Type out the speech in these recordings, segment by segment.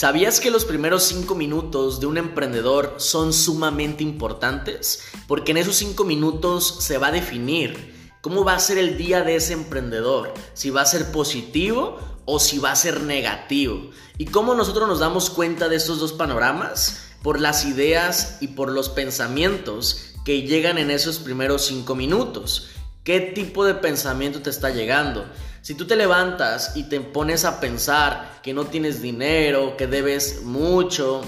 ¿Sabías que los primeros cinco minutos de un emprendedor son sumamente importantes? Porque en esos cinco minutos se va a definir cómo va a ser el día de ese emprendedor, si va a ser positivo o si va a ser negativo. ¿Y cómo nosotros nos damos cuenta de estos dos panoramas? Por las ideas y por los pensamientos que llegan en esos primeros cinco minutos. ¿Qué tipo de pensamiento te está llegando? Si tú te levantas y te pones a pensar que no tienes dinero, que debes mucho,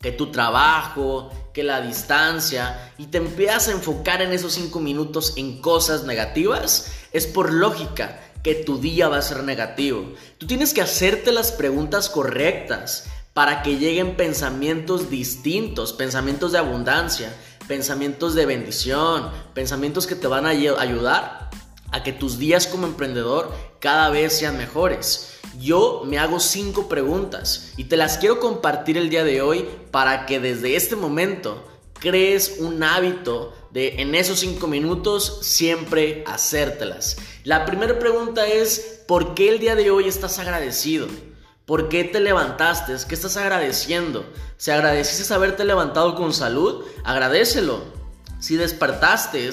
que tu trabajo, que la distancia, y te empiezas a enfocar en esos cinco minutos en cosas negativas, es por lógica que tu día va a ser negativo. Tú tienes que hacerte las preguntas correctas para que lleguen pensamientos distintos, pensamientos de abundancia, pensamientos de bendición, pensamientos que te van a ayudar a que tus días como emprendedor cada vez sean mejores. Yo me hago cinco preguntas y te las quiero compartir el día de hoy para que desde este momento crees un hábito de en esos cinco minutos siempre hacértelas. La primera pregunta es, ¿por qué el día de hoy estás agradecido? ¿Por qué te levantaste? ¿Qué estás agradeciendo? Si agradeciste haberte levantado con salud, agradecelo. Si despertaste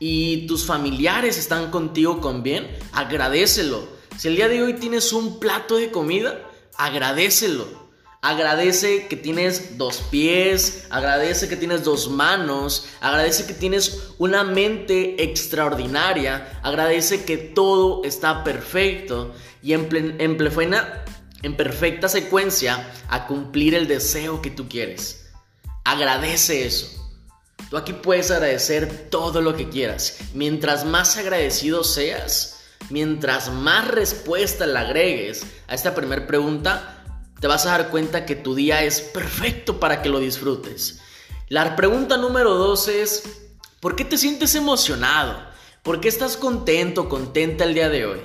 y tus familiares están contigo con bien, agradecelo. Si el día de hoy tienes un plato de comida, agradecelo. Agradece que tienes dos pies, agradece que tienes dos manos, agradece que tienes una mente extraordinaria, agradece que todo está perfecto y en, en, en perfecta secuencia a cumplir el deseo que tú quieres. Agradece eso. Tú aquí puedes agradecer todo lo que quieras. Mientras más agradecido seas, mientras más respuesta le agregues a esta primera pregunta, te vas a dar cuenta que tu día es perfecto para que lo disfrutes. La pregunta número dos es, ¿por qué te sientes emocionado? ¿Por qué estás contento, contenta el día de hoy?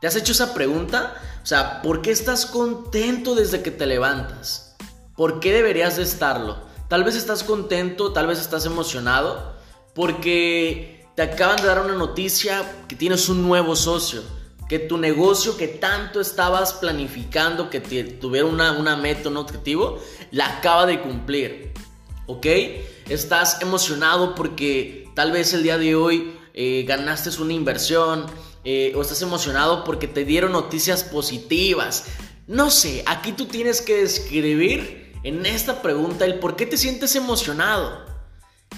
¿Te has hecho esa pregunta? O sea, ¿por qué estás contento desde que te levantas? ¿Por qué deberías de estarlo? Tal vez estás contento, tal vez estás emocionado, porque te acaban de dar una noticia que tienes un nuevo socio, que tu negocio que tanto estabas planificando, que tuviera una, una meta, un objetivo, la acaba de cumplir. ¿Ok? Estás emocionado porque tal vez el día de hoy eh, ganaste una inversión, eh, o estás emocionado porque te dieron noticias positivas. No sé, aquí tú tienes que describir en esta pregunta el por qué te sientes emocionado.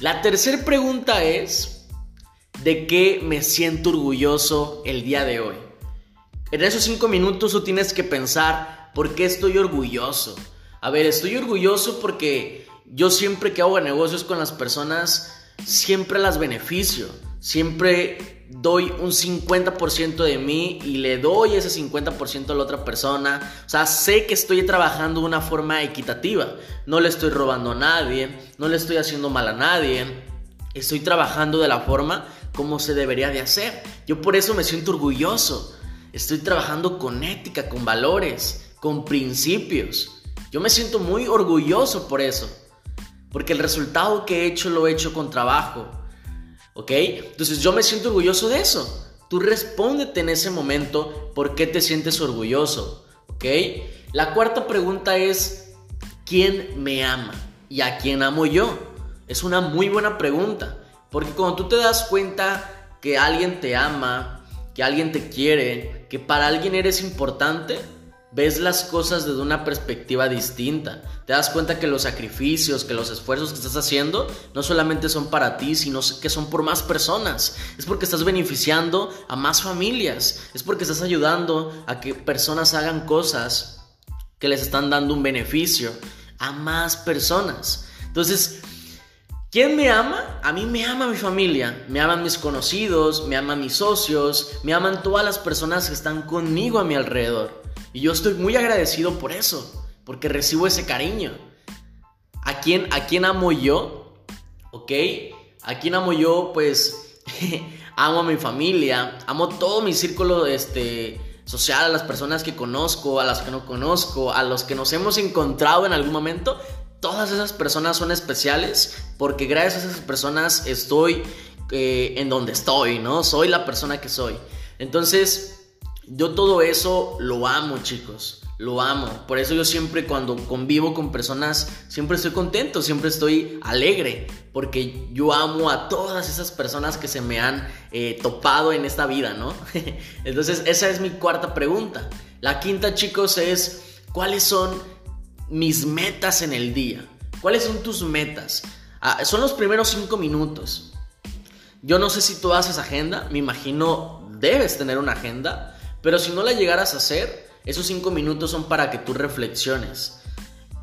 La tercera pregunta es, ¿de qué me siento orgulloso el día de hoy? En esos cinco minutos tú tienes que pensar, ¿por qué estoy orgulloso? A ver, estoy orgulloso porque yo siempre que hago negocios con las personas, siempre las beneficio. Siempre doy un 50% de mí y le doy ese 50% a la otra persona. O sea, sé que estoy trabajando de una forma equitativa. No le estoy robando a nadie, no le estoy haciendo mal a nadie. Estoy trabajando de la forma como se debería de hacer. Yo por eso me siento orgulloso. Estoy trabajando con ética, con valores, con principios. Yo me siento muy orgulloso por eso. Porque el resultado que he hecho lo he hecho con trabajo ¿Ok? Entonces yo me siento orgulloso de eso. Tú respóndete en ese momento por qué te sientes orgulloso. ¿Ok? La cuarta pregunta es, ¿quién me ama? ¿Y a quién amo yo? Es una muy buena pregunta. Porque cuando tú te das cuenta que alguien te ama, que alguien te quiere, que para alguien eres importante, ves las cosas desde una perspectiva distinta. Te das cuenta que los sacrificios, que los esfuerzos que estás haciendo no solamente son para ti, sino que son por más personas. Es porque estás beneficiando a más familias. Es porque estás ayudando a que personas hagan cosas que les están dando un beneficio a más personas. Entonces, ¿Quién me ama? A mí me ama mi familia, me aman mis conocidos, me aman mis socios, me aman todas las personas que están conmigo a mi alrededor. Y yo estoy muy agradecido por eso, porque recibo ese cariño. ¿A quién, a quién amo yo? ¿Ok? ¿A quién amo yo? Pues amo a mi familia, amo todo mi círculo este, social, a las personas que conozco, a las que no conozco, a los que nos hemos encontrado en algún momento. Todas esas personas son especiales porque gracias a esas personas estoy eh, en donde estoy, ¿no? Soy la persona que soy. Entonces, yo todo eso lo amo, chicos. lo amo. Por eso yo siempre cuando convivo con personas, siempre estoy contento, siempre estoy alegre, porque yo amo a todas esas personas que se me han eh, topado en esta vida, ¿no? Entonces esa es mi cuarta pregunta. La quinta, chicos, es ¿cuáles son mis metas en el día? ¿Cuáles son tus metas? Ah, son los primeros cinco minutos. Yo no sé si tú haces agenda, me imagino debes tener una agenda, pero si no la llegaras a hacer, esos cinco minutos son para que tú reflexiones.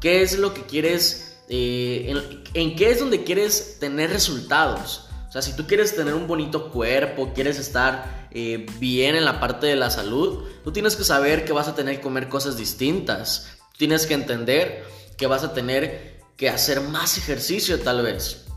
¿Qué es lo que quieres? Eh, en, qué es donde quieres tener resultados? O sea, si tú quieres tener un bonito cuerpo, quieres estar eh, bien en la parte de la salud, tú tienes que saber que vas a tener que comer cosas distintas. Tienes que entender que vas a tener que hacer más ejercicio tal vez.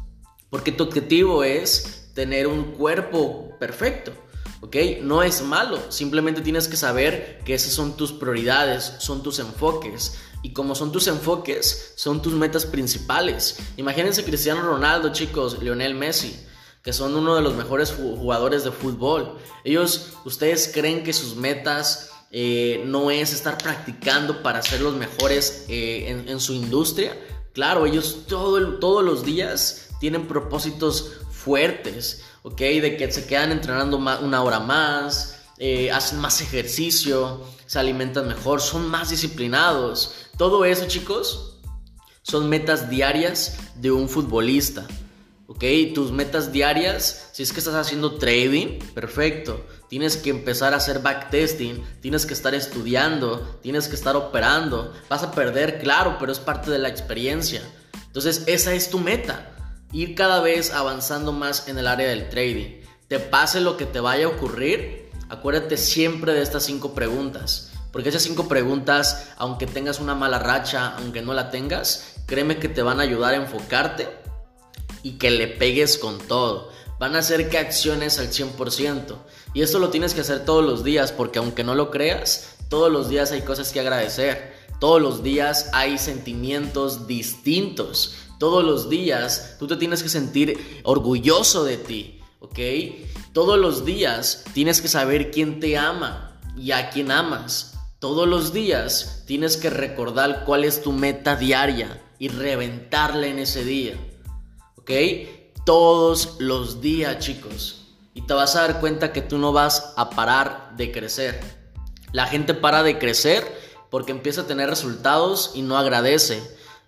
Porque tu objetivo es tener un cuerpo perfecto. ¿Ok? No es malo, simplemente tienes que saber que esas son tus prioridades, son tus enfoques. Y como son tus enfoques, son tus metas principales. Imagínense Cristiano Ronaldo, chicos, Lionel Messi, que son uno de los mejores jugadores de fútbol. Ellos, ¿ustedes creen que sus metas eh, no es estar practicando para ser los mejores eh, en, su industria? Claro, ellos todo todos los días tienen propósitos fuertes. ¿Ok? De que se quedan entrenando una hora más, eh, hacen más ejercicio, se alimentan mejor, son más disciplinados. Todo eso, chicos, son metas diarias de un futbolista. ¿Ok? Tus metas diarias, si es que estás haciendo trading, perfecto. Tienes que empezar a hacer backtesting, tienes que estar estudiando, tienes que estar operando. Vas a perder, claro, pero es parte de la experiencia. Entonces, esa es tu meta ir cada vez avanzando más en el área del trading. Te pase lo que te vaya a ocurrir, acuérdate siempre de estas cinco preguntas. Porque esas cinco preguntas, aunque tengas una mala racha, aunque no la tengas, créeme que te van a ayudar a enfocarte y que le pegues con todo. Van a hacer que acciones al 100%. Y esto lo tienes que hacer todos los días porque aunque no lo creas, todos los días hay cosas que agradecer. Todos los días hay sentimientos distintos. Todos los días tú te tienes que sentir orgulloso de ti, ¿ok? Todos los días tienes que saber quién te ama y a quién amas. Todos los días tienes que recordar cuál es tu meta diaria y reventarla en ese día, ¿ok? Todos los días, chicos. Y te vas a dar cuenta que tú no vas a parar de crecer. La gente para de crecer porque empieza a tener resultados y no agradece.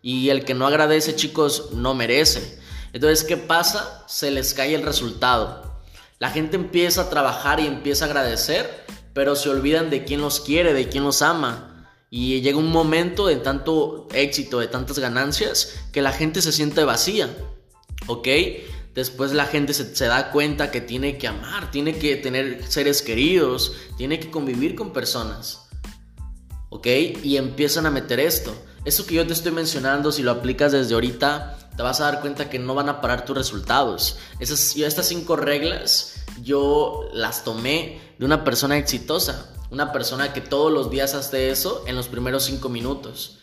Y el que no agradece, chicos, no merece. Entonces, ¿qué pasa? Se les cae el resultado. La gente empieza a trabajar y empieza a agradecer, pero se olvidan de quién los quiere, de quién los ama. Y llega un momento de tanto éxito, de tantas ganancias, que la gente se siente vacía. ¿Ok? Después la gente se, se, da cuenta que tiene que amar, tiene que tener seres queridos, tiene que convivir con personas. ¿Ok? Y empiezan a meter esto. Eso que yo te estoy mencionando, si lo aplicas desde ahorita, te vas a dar cuenta que no van a parar tus resultados. Esas, estas cinco reglas yo las tomé de una persona exitosa, una persona que todos los días hace eso en los primeros cinco minutos.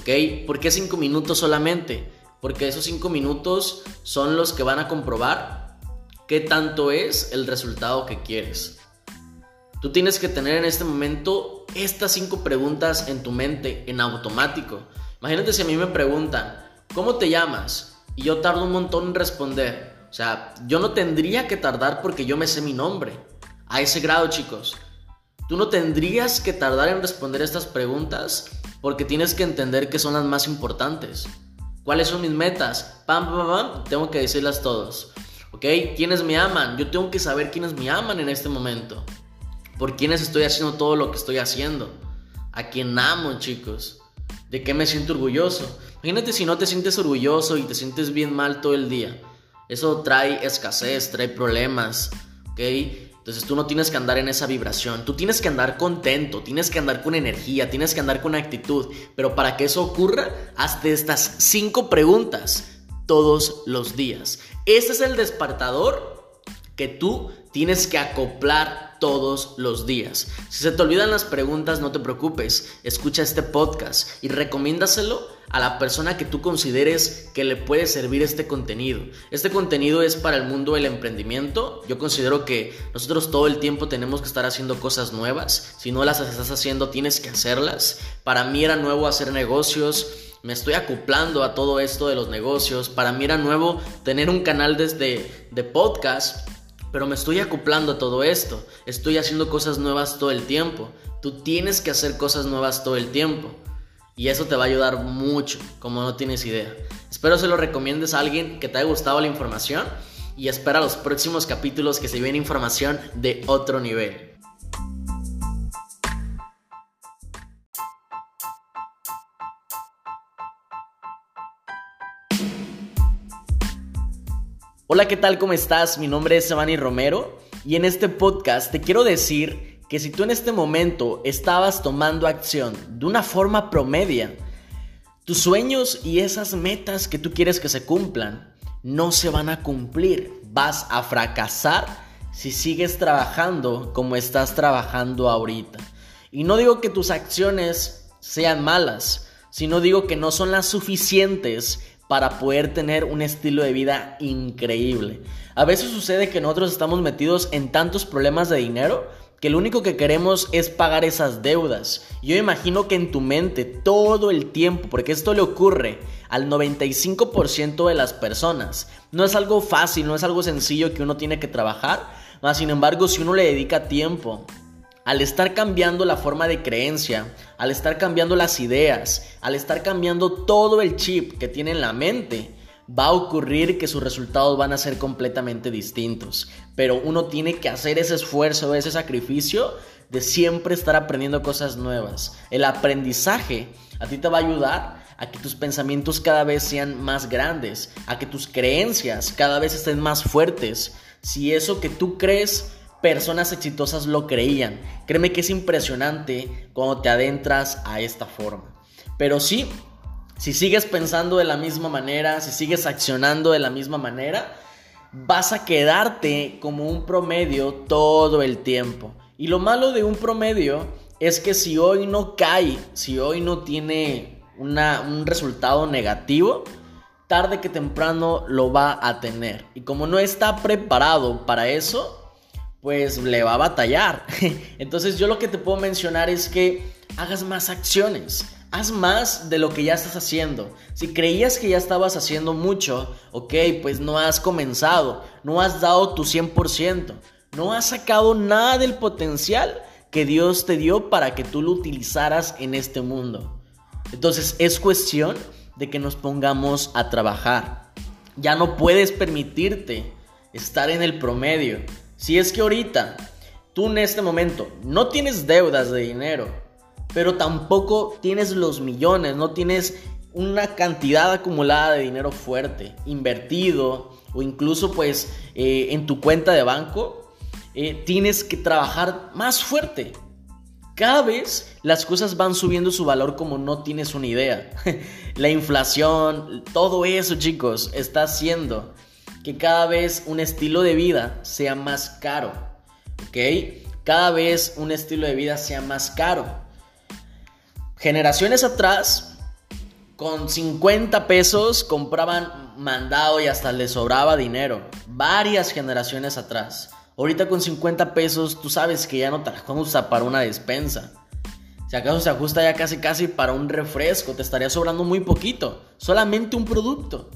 ¿Ok? ¿Por qué cinco minutos solamente? Porque esos cinco minutos son los que van a comprobar qué tanto es el resultado que quieres. Tú tienes que tener en este momento estas cinco preguntas en tu mente en automático. Imagínate si a mí me preguntan, ¿cómo te llamas? Y yo tardo un montón en responder. O sea, yo no tendría que tardar porque yo me sé mi nombre. A ese grado, chicos. Tú no tendrías que tardar en responder estas preguntas porque tienes que entender que son las más importantes. ¿Cuáles son mis metas? Pam, pam, pam, tengo que decirlas todos. ¿Ok? ¿Quiénes me aman? Yo tengo que saber quiénes me aman en este momento por quienes estoy haciendo todo lo que estoy haciendo, a quien amo, chicos, de qué me siento orgulloso. Imagínate si no te sientes orgulloso y te sientes bien mal todo el día. Eso trae escasez, trae problemas, ¿ok? Entonces tú no tienes que andar en esa vibración, tú tienes que andar contento, tienes que andar con energía, tienes que andar con actitud. Pero para que eso ocurra, hazte estas cinco preguntas todos los días. Ese es el despertador que tú tienes que acoplar todos los días. Si se te olvidan las preguntas, no te preocupes, escucha este podcast y recomiéndaselo a la persona que tú consideres que le puede servir este contenido. Este contenido es para el mundo del emprendimiento. Yo considero que nosotros todo el tiempo tenemos que estar haciendo cosas nuevas. Si no las estás haciendo, tienes que hacerlas. Para mí era nuevo hacer negocios. Me estoy acoplando a todo esto de los negocios. Para mí era nuevo tener un canal desde de podcast pero me estoy acoplando a todo esto. Estoy haciendo cosas nuevas todo el tiempo. Tú tienes que hacer cosas nuevas todo el tiempo. Y eso te va a ayudar mucho, como no tienes idea. Espero se lo recomiendes a alguien que te haya gustado la información. Y espera los próximos capítulos que se viene información de otro nivel. Hola, ¿qué tal? ¿Cómo estás? Mi nombre es Giovanni Romero y en este podcast te quiero decir que si tú en este momento estabas tomando acción de una forma promedia, tus sueños y esas metas que tú quieres que se cumplan no se van a cumplir. Vas a fracasar si sigues trabajando como estás trabajando ahorita. Y no digo que tus acciones sean malas, sino digo que no son las suficientes para poder tener un estilo de vida increíble. A veces sucede que nosotros estamos metidos en tantos problemas de dinero que lo único que queremos es pagar esas deudas. Yo imagino que en tu mente todo el tiempo, porque esto le ocurre al 95% de las personas, no es algo fácil, no es algo sencillo que uno tiene que trabajar, mas sin embargo si uno le dedica tiempo, al estar cambiando la forma de creencia, al estar cambiando las ideas, al estar cambiando todo el chip que tiene en la mente, va a ocurrir que sus resultados van a ser completamente distintos. Pero uno tiene que hacer ese esfuerzo, ese sacrificio de siempre estar aprendiendo cosas nuevas. El aprendizaje a ti te va a ayudar a que tus pensamientos cada vez sean más grandes, a que tus creencias cada vez estén más fuertes. Si eso que tú crees personas exitosas lo creían. Créeme que es impresionante cuando te adentras a esta forma. Pero sí, si sigues pensando de la misma manera, si sigues accionando de la misma manera, vas a quedarte como un promedio todo el tiempo. Y lo malo de un promedio es que si hoy no cae, si hoy no tiene un resultado negativo, tarde que temprano lo va a tener. Y como no está preparado para eso, pues le va a batallar. Entonces yo lo que te puedo mencionar es que hagas más acciones. Haz más de lo que ya estás haciendo. Si creías que ya estabas haciendo mucho, ok, pues no has comenzado, no has dado tu 100%, no has sacado nada del potencial que Dios te dio para que tú lo utilizaras en este mundo. Entonces es cuestión de que nos pongamos a trabajar. Ya no puedes permitirte estar en el promedio. Si es que ahorita tú en este momento no tienes deudas de dinero, pero tampoco tienes los millones, no tienes una cantidad acumulada de dinero fuerte, invertido o incluso pues eh, en tu cuenta de banco, eh, tienes que trabajar más fuerte. Cada vez las cosas van subiendo su valor como no tienes una idea. La inflación, todo eso chicos, está haciendo que cada vez un estilo de vida sea más caro. ¿Ok? Cada vez un estilo de vida sea más caro. Generaciones atrás, con 50 pesos compraban mandado y hasta les sobraba dinero. Varias generaciones atrás. Ahorita con 50 pesos tú sabes que ya no te ajusta para una despensa. Si acaso se ajusta ya casi casi para un refresco, te estaría sobrando muy poquito. Solamente un producto.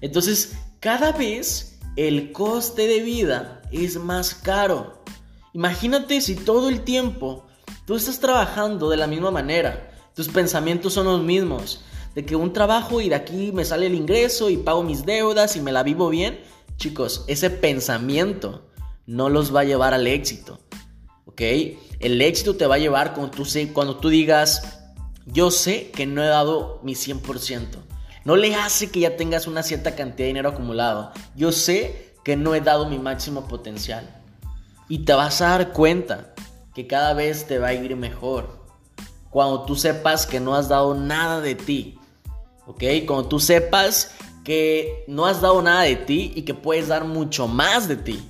Entonces, cada vez el coste de vida es más caro. Imagínate si todo el tiempo tú estás trabajando de la misma manera, tus pensamientos son los mismos, de que un trabajo y de aquí me sale el ingreso y pago mis deudas y me la vivo bien. Chicos, ese pensamiento no los va a llevar al éxito. ¿Ok? El éxito te va a llevar cuando tú, digas, yo sé que no he dado mi 100%. No le hace que ya tengas una cierta cantidad de dinero acumulado. Yo sé que no he dado mi máximo potencial. Y te vas a dar cuenta que cada vez te va a ir mejor. Cuando tú sepas que no has dado nada de ti. ¿Ok? Cuando tú sepas que no has dado nada de ti y que puedes dar mucho más de ti.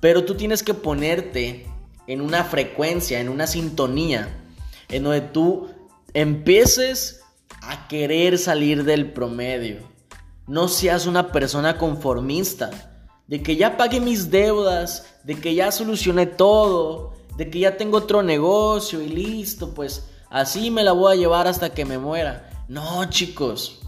Pero tú tienes que ponerte en una frecuencia, en una sintonía, en donde tú empieces a querer salir del promedio. No seas una persona conformista, de que ya pagué mis deudas, de que ya solucioné todo, de que ya tengo otro negocio y listo, pues así me la voy a llevar hasta que me muera. No, chicos,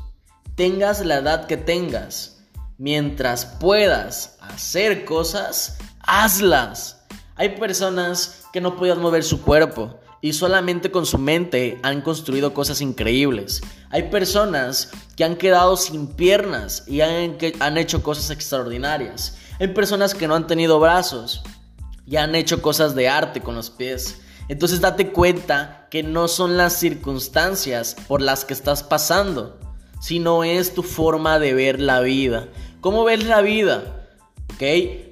tengas la edad que tengas, mientras puedas hacer cosas, hazlas. Hay personas que no pueden mover su cuerpo, y solamente con su mente han construido cosas increíbles. Hay personas que han quedado sin piernas y han, han hecho cosas extraordinarias. Hay personas que no han tenido brazos y han hecho cosas de arte con los pies. Entonces date cuenta que no son las circunstancias por las que estás pasando, sino es tu forma de ver la vida. ¿Cómo ves la vida? ¿Ok?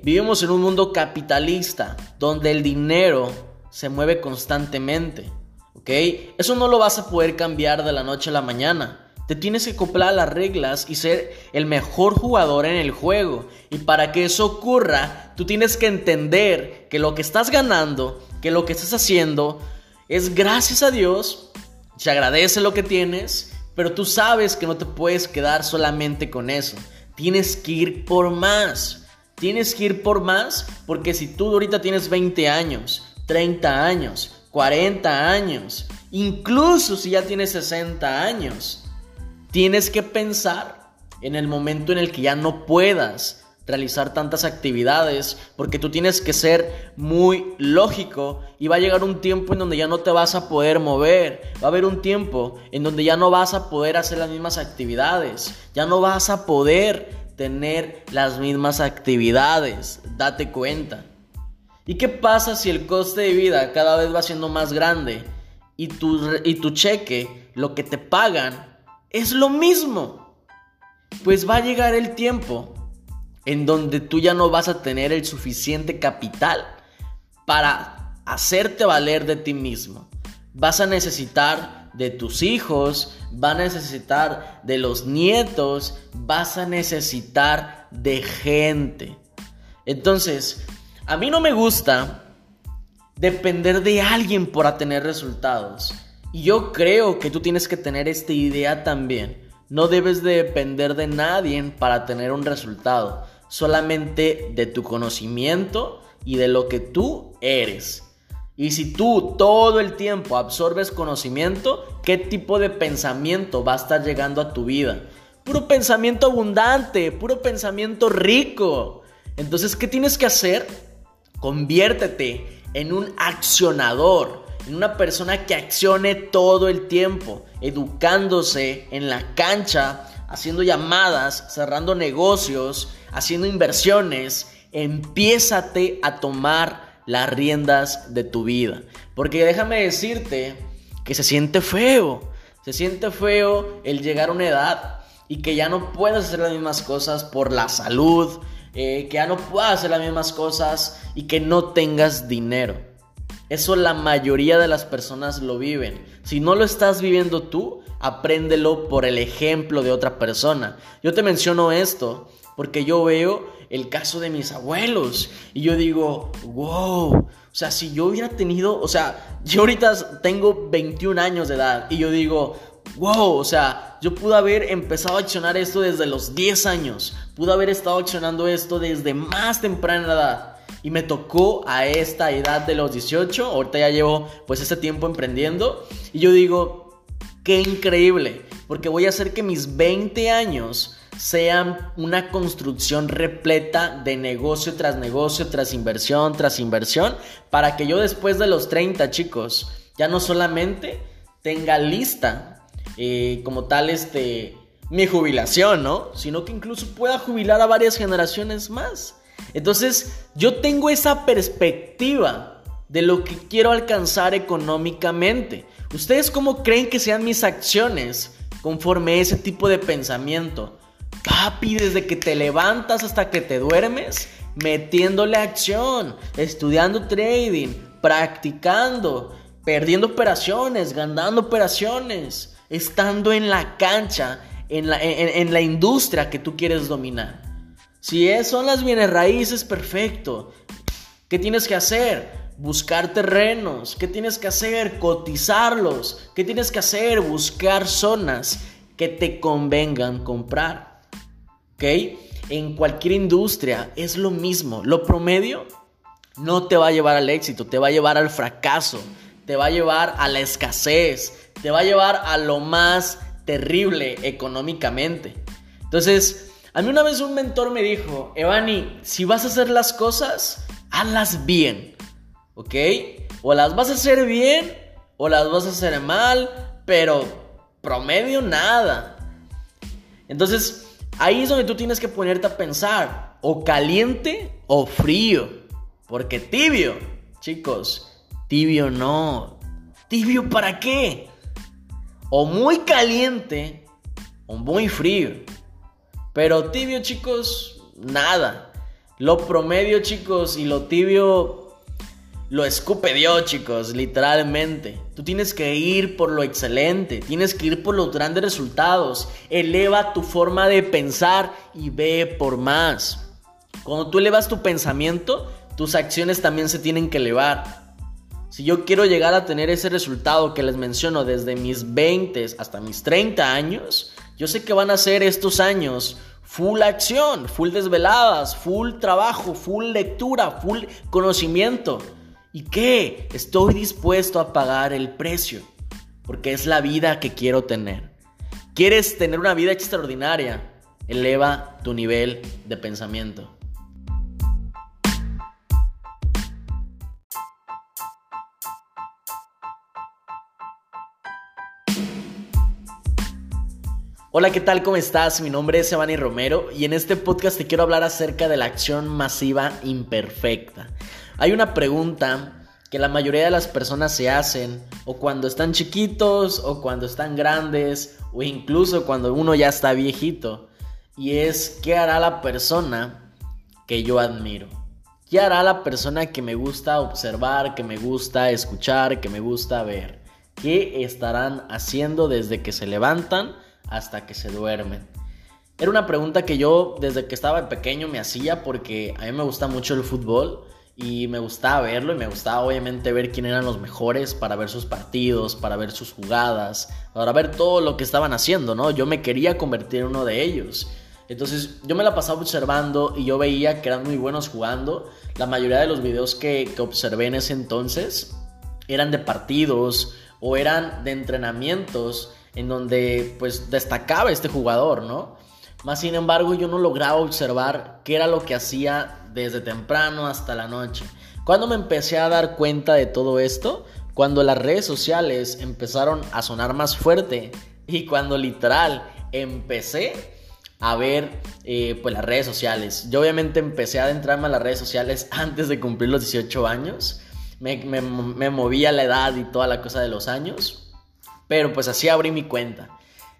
Vivimos en un mundo capitalista donde el dinero se mueve constantemente. ¿Ok? Eso no lo vas a poder cambiar de la noche a la mañana. Te tienes que acoplar las reglas y ser el mejor jugador en el juego. Y para que eso ocurra, tú tienes que entender que lo que estás ganando, que lo que estás haciendo, es gracias a Dios. Se agradece lo que tienes, pero tú sabes que no te puedes quedar solamente con eso. Tienes que ir por más. Tienes que ir por más porque si tú ahorita tienes 20 años 30 años, 40 años, incluso si ya tienes 60 años. Tienes que pensar en el momento en el que ya no puedas realizar tantas actividades porque tú tienes que ser muy lógico y va a llegar un tiempo en donde ya no te vas a poder mover, va a haber un tiempo en donde ya no vas a poder hacer las mismas actividades, ya no vas a poder tener las mismas actividades, date cuenta. ¿Y qué pasa si el coste de vida cada vez va siendo más grande y tu, y tu cheque, lo que te pagan, es lo mismo? Pues va a llegar el tiempo en donde tú ya no vas a tener el suficiente capital para hacerte valer de ti mismo. Vas a necesitar de tus hijos, vas a necesitar de los nietos, vas a necesitar de gente. Entonces, a mí no me gusta depender de alguien para tener resultados. Y yo creo que tú tienes que tener esta idea también. No debes de depender de nadie para tener un resultado. Solamente de tu conocimiento y de lo que tú eres. Y si tú todo el tiempo absorbes conocimiento, ¿qué tipo de pensamiento va a estar llegando a tu vida? Puro pensamiento abundante, puro pensamiento rico. Entonces, ¿qué tienes que hacer? Conviértete en un accionador, en una persona que accione todo el tiempo, educándose en la cancha, haciendo llamadas, cerrando negocios, haciendo inversiones. Empiézate a tomar las riendas de tu vida. Porque déjame decirte que se siente feo. Se siente feo el llegar a una edad y que ya no puedes hacer las mismas cosas por la salud, eh, que ya no puedas hacer las mismas cosas y que no tengas dinero. Eso la mayoría de las personas lo viven. Si no lo estás viviendo tú, apréndelo por el ejemplo de otra persona. Yo te menciono esto porque yo veo el caso de mis abuelos y yo digo, wow, o sea, si yo hubiera tenido, o sea, yo ahorita tengo 21 años de edad y yo digo, wow, o sea, yo pude haber empezado a accionar esto desde los 10 años, pude haber estado accionando esto desde más temprana edad. Y me tocó a esta edad de los 18, ahorita ya llevo pues ese tiempo emprendiendo. Y yo digo, qué increíble, porque voy a hacer que mis 20 años sean una construcción repleta de negocio tras negocio, tras inversión, tras inversión, para que yo después de los 30 chicos, ya no solamente tenga lista eh, como tal este, mi jubilación, ¿no? Sino que incluso pueda jubilar a varias generaciones más. Entonces, yo tengo esa perspectiva de lo que quiero alcanzar económicamente. ¿Ustedes cómo creen que sean mis acciones conforme ese tipo de pensamiento? Papi, desde que te levantas hasta que te duermes, metiéndole acción, estudiando trading, practicando, perdiendo operaciones, ganando operaciones estando en la cancha, en la, en, la industria que tú quieres dominar. Si son las bienes raíces, perfecto. ¿Qué tienes que hacer? Buscar terrenos. ¿Qué tienes que hacer? Cotizarlos. ¿Qué tienes que hacer? Buscar zonas que te convengan comprar. ¿Ok? En cualquier industria es lo mismo. Lo promedio no te va a llevar al éxito, te va a llevar al fracaso, te va a llevar a la escasez, te va a llevar a lo más terrible económicamente. Entonces, a mí una vez un mentor me dijo, Evani, si vas a hacer las cosas, hazlas bien, ¿ok? O las vas a hacer bien o las vas a hacer mal, pero promedio nada. Entonces, ahí es donde tú tienes que ponerte a pensar, o caliente o frío, porque tibio, chicos, tibio no. ¿Tibio para qué? O muy caliente o muy frío. Pero tibio, chicos, nada. Lo promedio, chicos, y lo tibio lo escupe Dios, chicos, literalmente. Tú tienes que ir por lo excelente, tienes que ir por los grandes resultados. Eleva tu forma de pensar y ve por más. Cuando tú elevas tu pensamiento, tus acciones también se tienen que elevar. Si yo quiero llegar a tener ese resultado que les menciono desde mis 20 hasta mis 30 años, yo sé que van a ser estos años full acción, full desveladas, full trabajo, full lectura, full conocimiento. ¿Y qué? Estoy dispuesto a pagar el precio, porque es la vida que quiero tener. ¿Quieres tener una vida extraordinaria? Eleva tu nivel de pensamiento. Hola, ¿qué tal? ¿Cómo estás? Mi nombre es Evani Romero y en este podcast te quiero hablar acerca de la acción masiva imperfecta. Hay una pregunta que la mayoría de las personas se hacen o cuando están chiquitos o cuando están grandes o incluso cuando uno ya está viejito y es ¿qué hará la persona que yo admiro? ¿Qué hará la persona que me gusta observar, que me gusta escuchar, que me gusta ver? ¿Qué estarán haciendo desde que se levantan? Hasta que se duermen? Era una pregunta que yo desde que estaba pequeño me hacía porque a mí me gusta mucho el fútbol y me gustaba verlo y me gustaba obviamente ver quién eran los mejores para ver sus partidos, para ver sus jugadas, para ver todo lo que estaban haciendo, ¿no? Yo me quería convertir en uno de ellos. Entonces yo me la pasaba observando y yo veía que eran muy buenos jugando. La mayoría de los videos que, que observé en ese entonces eran de partidos o eran de entrenamientos en donde pues destacaba este jugador, ¿no? Más sin embargo yo no lograba observar qué era lo que hacía desde temprano hasta la noche. Cuando me empecé a dar cuenta de todo esto, cuando las redes sociales empezaron a sonar más fuerte y cuando literal empecé a ver eh, pues las redes sociales. Yo obviamente empecé a adentrarme a las redes sociales antes de cumplir los 18 años. Me, me, me movía la edad y toda la cosa de los años. Pero pues así abrí mi cuenta.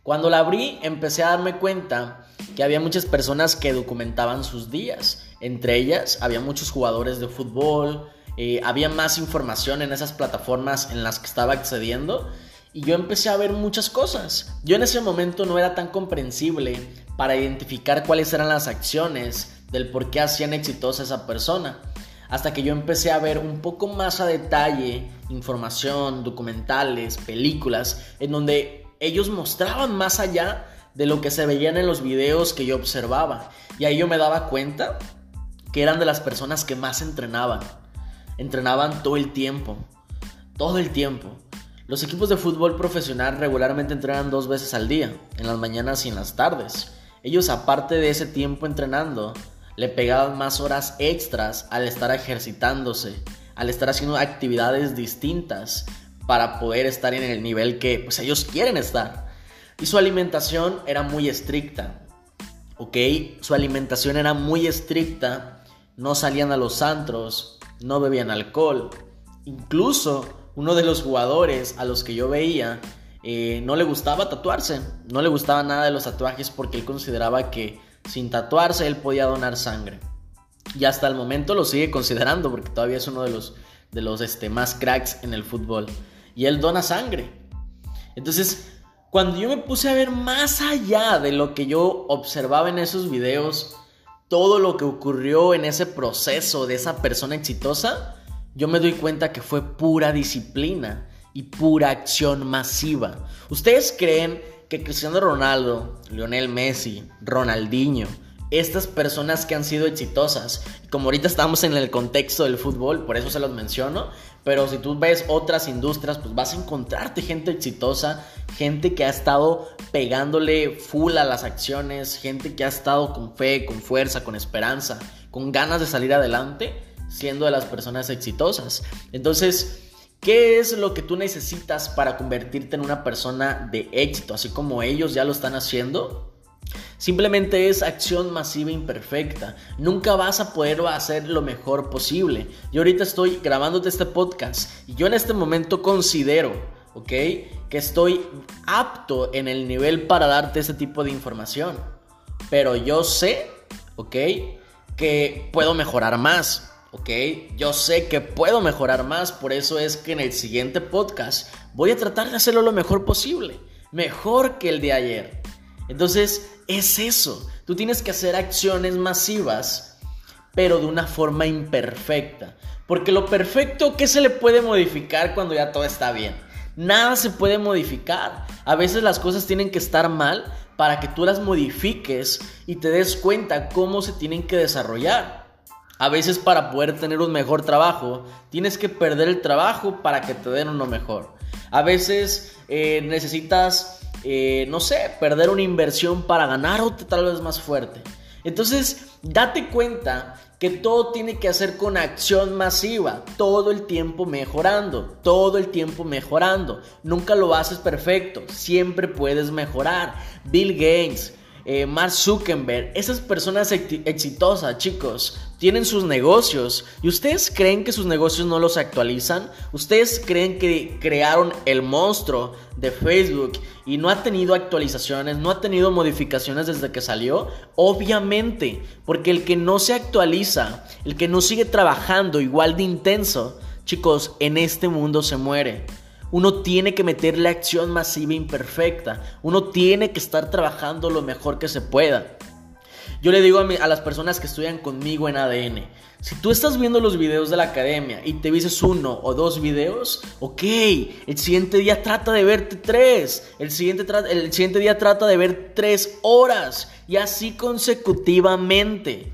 Cuando la abrí empecé a darme cuenta que había muchas personas que documentaban sus días. Entre ellas había muchos jugadores de fútbol, eh, había más información en esas plataformas en las que estaba accediendo y yo empecé a ver muchas cosas. Yo en ese momento no era tan comprensible para identificar cuáles eran las acciones del por qué hacían exitosa esa persona hasta que yo empecé a ver un poco más a detalle información, documentales, películas, en donde ellos mostraban más allá de lo que se veían en los videos que yo observaba. Y ahí yo me daba cuenta que eran de las personas que más entrenaban. Entrenaban todo el tiempo. Todo el tiempo. Los equipos de fútbol profesional regularmente entrenan dos veces al día, en las mañanas y en las tardes. Ellos aparte de ese tiempo entrenando, le pegaban más horas extras al estar ejercitándose, al estar haciendo actividades distintas para poder estar en el nivel que pues, ellos quieren estar. Y su alimentación era muy estricta. ¿Ok? Su alimentación era muy estricta. No salían a los antros, no bebían alcohol. Incluso uno de los jugadores a los que yo veía eh, no le gustaba tatuarse. No le gustaba nada de los tatuajes porque él consideraba que sin tatuarse, él podía donar sangre. Y hasta el momento lo sigue considerando porque todavía es uno de los, de los este, más cracks en el fútbol. Y él dona sangre. Entonces, cuando yo me puse a ver más allá de lo que yo observaba en esos videos, todo lo que ocurrió en ese proceso de esa persona exitosa, yo me doy cuenta que fue pura disciplina y pura acción masiva. ¿Ustedes creen Cristiano Ronaldo, Lionel Messi, Ronaldinho, estas personas que han sido exitosas, como ahorita estamos en el contexto del fútbol, por eso se los menciono, pero si tú ves otras industrias, pues vas a encontrarte gente exitosa, gente que ha estado pegándole full a las acciones, gente que ha estado con fe, con fuerza, con esperanza, con ganas de salir adelante, siendo de las personas exitosas. Entonces, ¿Qué es lo que tú necesitas para convertirte en una persona de éxito, así como ellos ya lo están haciendo? Simplemente es acción masiva imperfecta. Nunca vas a poder hacer lo mejor posible. Yo ahorita estoy grabándote este podcast y yo en este momento considero, ¿ok? Que estoy apto en el nivel para darte ese tipo de información. Pero yo sé, ¿ok? Que puedo mejorar más. ¿Ok? Yo sé que puedo mejorar más, por eso es que en el siguiente podcast voy a tratar de hacerlo lo mejor posible, mejor que el de ayer. Entonces, es eso, tú tienes que hacer acciones masivas, pero de una forma imperfecta, porque lo perfecto, ¿qué se le puede modificar cuando ya todo está bien? Nada se puede modificar. A veces las cosas tienen que estar mal para que tú las modifiques y te des cuenta cómo se tienen que desarrollar. A veces para poder tener un mejor trabajo, tienes que perder el trabajo para que te den uno mejor. A veces eh, necesitas, eh, no sé, perder una inversión para ganar otra tal vez más fuerte. Entonces, date cuenta que todo tiene que hacer con acción masiva, todo el tiempo mejorando, todo el tiempo mejorando. Nunca lo haces perfecto, siempre puedes mejorar. Bill Gates, eh, Mark Zuckerberg, esas personas exitosas, chicos, tienen sus negocios y ustedes creen que sus negocios no los actualizan? ¿Ustedes creen que crearon el monstruo de Facebook y no ha tenido actualizaciones, no ha tenido modificaciones desde que salió? Obviamente, porque el que no se actualiza, el que no sigue trabajando igual de intenso, chicos, en este mundo se muere. Uno tiene que meterle acción masiva imperfecta. Uno tiene que estar trabajando lo mejor que se pueda. Yo le digo a, las personas que estudian conmigo en ADN, si tú estás viendo los videos de la academia y te dices uno o dos videos, ok, el siguiente día trata de verte tres, el siguiente, el siguiente día trata de ver tres horas y así consecutivamente.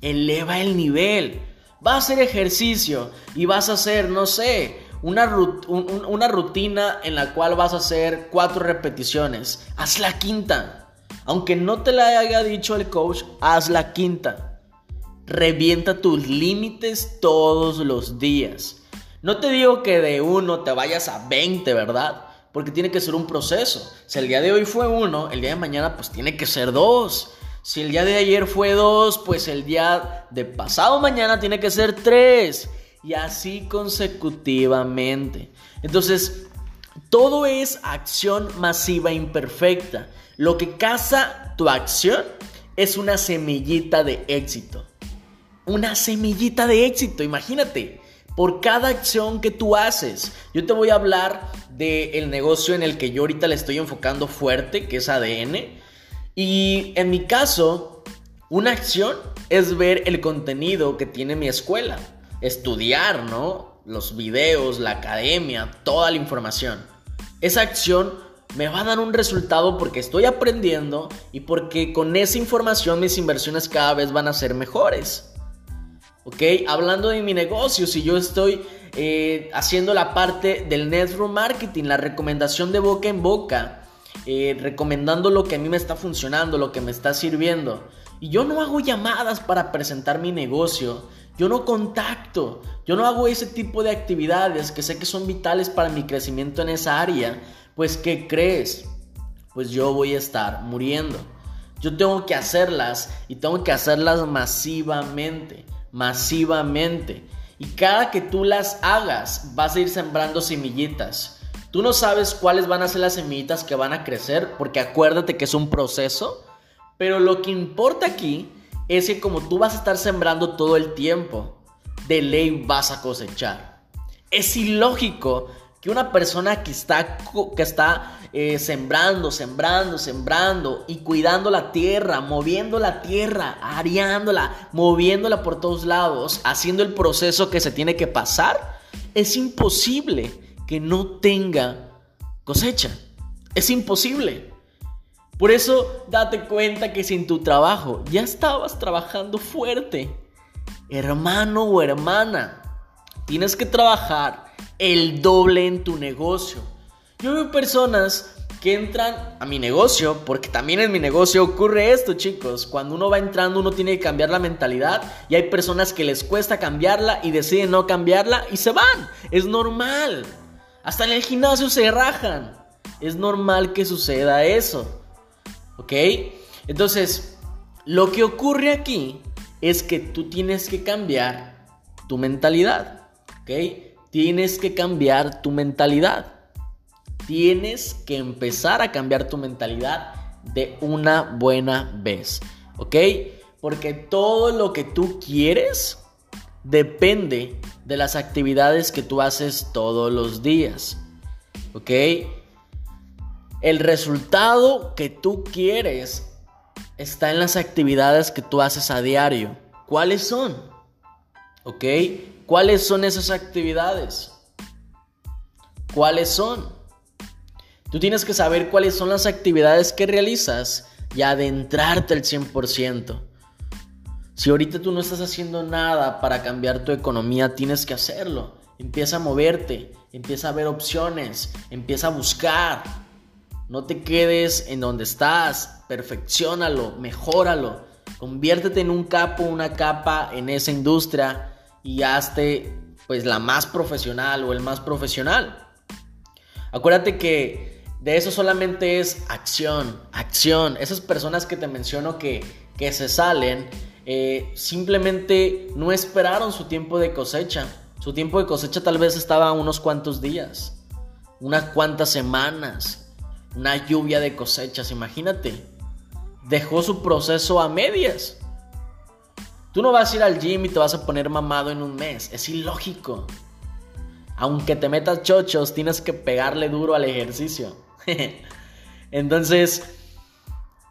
Eleva el nivel. Va a hacer ejercicio y vas a hacer, no sé, una, una rutina en la cual vas a hacer cuatro repeticiones. Haz la quinta. Aunque no te la haya dicho el coach, haz la quinta. Revienta tus límites todos los días. No te digo que de uno te vayas a 20, ¿verdad? Porque tiene que ser un proceso. Si el día de hoy fue uno, el día de mañana pues tiene que ser dos. Si el día de ayer fue dos, pues el día de pasado mañana tiene que ser tres. Y así consecutivamente. Entonces, todo es acción masiva imperfecta. Lo que caza tu acción es una semillita de éxito. Una semillita de éxito, imagínate. Por cada acción que tú haces. Yo te voy a hablar del negocio en el que yo ahorita le estoy enfocando fuerte, que es ADN. Y en mi caso, una acción es ver el contenido que tiene mi escuela. Estudiar, ¿no? Los videos, la academia, toda la información. Esa acción me va a dar un resultado porque estoy aprendiendo y porque con esa información mis inversiones cada vez van a ser mejores. ¿Ok? Hablando de mi negocio, si yo estoy eh, haciendo la parte del network marketing, la recomendación de boca en boca, eh, recomendando lo que a mí me está funcionando, lo que me está sirviendo. Y yo no hago llamadas para presentar mi negocio. Yo no contacto. Yo no hago ese tipo de actividades que sé que son vitales para mi crecimiento en esa área. Pues ¿qué crees? Pues yo voy a estar muriendo. Yo tengo que hacerlas y tengo que hacerlas masivamente, masivamente. Y cada que tú las hagas, vas a ir sembrando semillitas. Tú no sabes cuáles van a ser las semillitas que van a crecer, porque acuérdate que es un proceso. Pero lo que importa aquí es que como tú vas a estar sembrando todo el tiempo, de ley vas a cosechar. Es ilógico que una persona que está, que está eh, sembrando, sembrando, sembrando y cuidando la tierra, moviendo la tierra, areándola, moviéndola por todos lados, haciendo el proceso que se tiene que pasar, es imposible que no tenga cosecha. Es imposible. Por eso date cuenta que sin tu trabajo ya estabas trabajando fuerte. Hermano o hermana, tienes que trabajar el doble en tu negocio. Yo veo personas que entran a mi negocio, porque también en mi negocio ocurre esto, chicos. Cuando uno va entrando, uno tiene que cambiar la mentalidad y hay personas que les cuesta cambiarla y deciden no cambiarla y se van. Es normal. Hasta en el gimnasio se rajan. Es normal que suceda eso. ¿Ok? Entonces, lo que ocurre aquí es que tú tienes que cambiar tu mentalidad. ¿Ok? Tienes que cambiar tu mentalidad. Tienes que empezar a cambiar tu mentalidad de una buena vez. ¿Ok? Porque todo lo que tú quieres depende de las actividades que tú haces todos los días. ¿Ok? El resultado que tú quieres está en las actividades que tú haces a diario. ¿Cuáles son? ¿Ok? ¿Cuáles son esas actividades? ¿Cuáles son? Tú tienes que saber cuáles son las actividades que realizas y adentrarte al 100%. Si ahorita tú no estás haciendo nada para cambiar tu economía, tienes que hacerlo. Empieza a moverte, empieza a ver opciones, empieza a buscar. No te quedes en donde estás, perfeccionalo, mejóralo, conviértete en un capo, una capa en esa industria y hazte pues la más profesional o el más profesional. Acuérdate que de eso solamente es acción, acción. Esas personas que te menciono que, que se salen, eh, simplemente no esperaron su tiempo de cosecha. Su tiempo de cosecha tal vez estaba unos cuantos días, unas cuantas semanas, una lluvia de cosechas, imagínate. Dejó su proceso a medias. Tú no vas a ir al gym y te vas a poner mamado en un mes. Es ilógico. Aunque te metas chochos, tienes que pegarle duro al ejercicio. Entonces,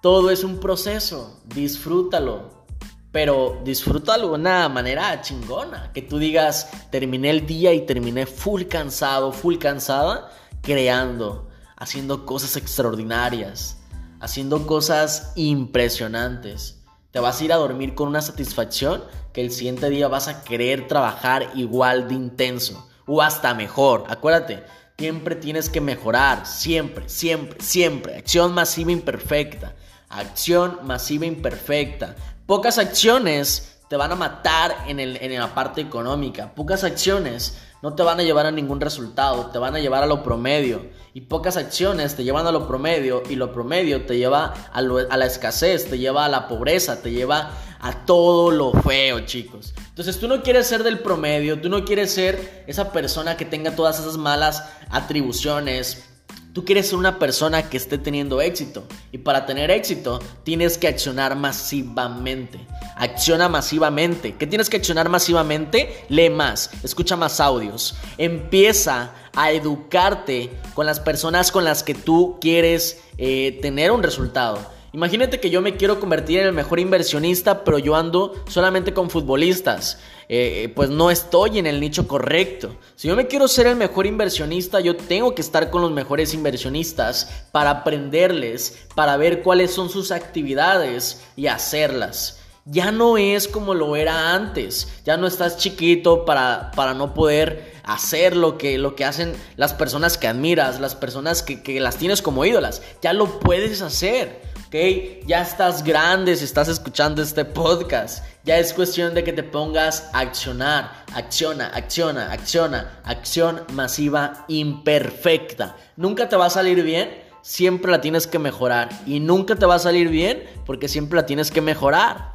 todo es un proceso. Disfrútalo. Pero disfrútalo de una manera chingona. Que tú digas, terminé el día y terminé full cansado, full cansada, creando haciendo cosas extraordinarias, haciendo cosas impresionantes. Te vas a ir a dormir con una satisfacción que el siguiente día vas a querer trabajar igual de intenso o hasta mejor. Acuérdate, siempre tienes que mejorar, siempre, siempre, siempre. Acción masiva imperfecta, acción masiva imperfecta. Pocas acciones te van a matar en, el, en la parte económica. Pocas acciones no te van a llevar a ningún resultado, te van a llevar a lo promedio. Y pocas acciones te llevan a lo promedio y lo promedio te lleva a, la escasez, te lleva a la pobreza, te lleva a todo lo feo, chicos. Entonces tú no quieres ser del promedio, tú no quieres ser esa persona que tenga todas esas malas atribuciones, Tú quieres ser una persona que esté teniendo éxito y para tener éxito tienes que accionar masivamente. Acciona masivamente. ¿Qué tienes que accionar masivamente? Lee más, escucha más audios. Empieza a educarte con las personas con las que tú quieres eh, tener un resultado. Imagínate que yo me quiero convertir en el mejor inversionista, pero yo ando solamente con futbolistas. Eh, pues no estoy en el nicho correcto. Si yo me quiero ser el mejor inversionista, yo tengo que estar con los mejores inversionistas para aprenderles, para ver cuáles son sus actividades y hacerlas. Ya no es como lo era antes. Ya no estás chiquito para, para no poder hacer lo que, lo que hacen las personas que admiras, las personas que, que las tienes como ídolas. Ya lo puedes hacer. Ya estás grande si estás escuchando este podcast. Ya es cuestión de que te pongas a accionar. Acciona, acciona, acciona. Acción masiva imperfecta. Nunca te va a salir bien, siempre la tienes que mejorar. Y nunca te va a salir bien porque siempre la tienes que mejorar.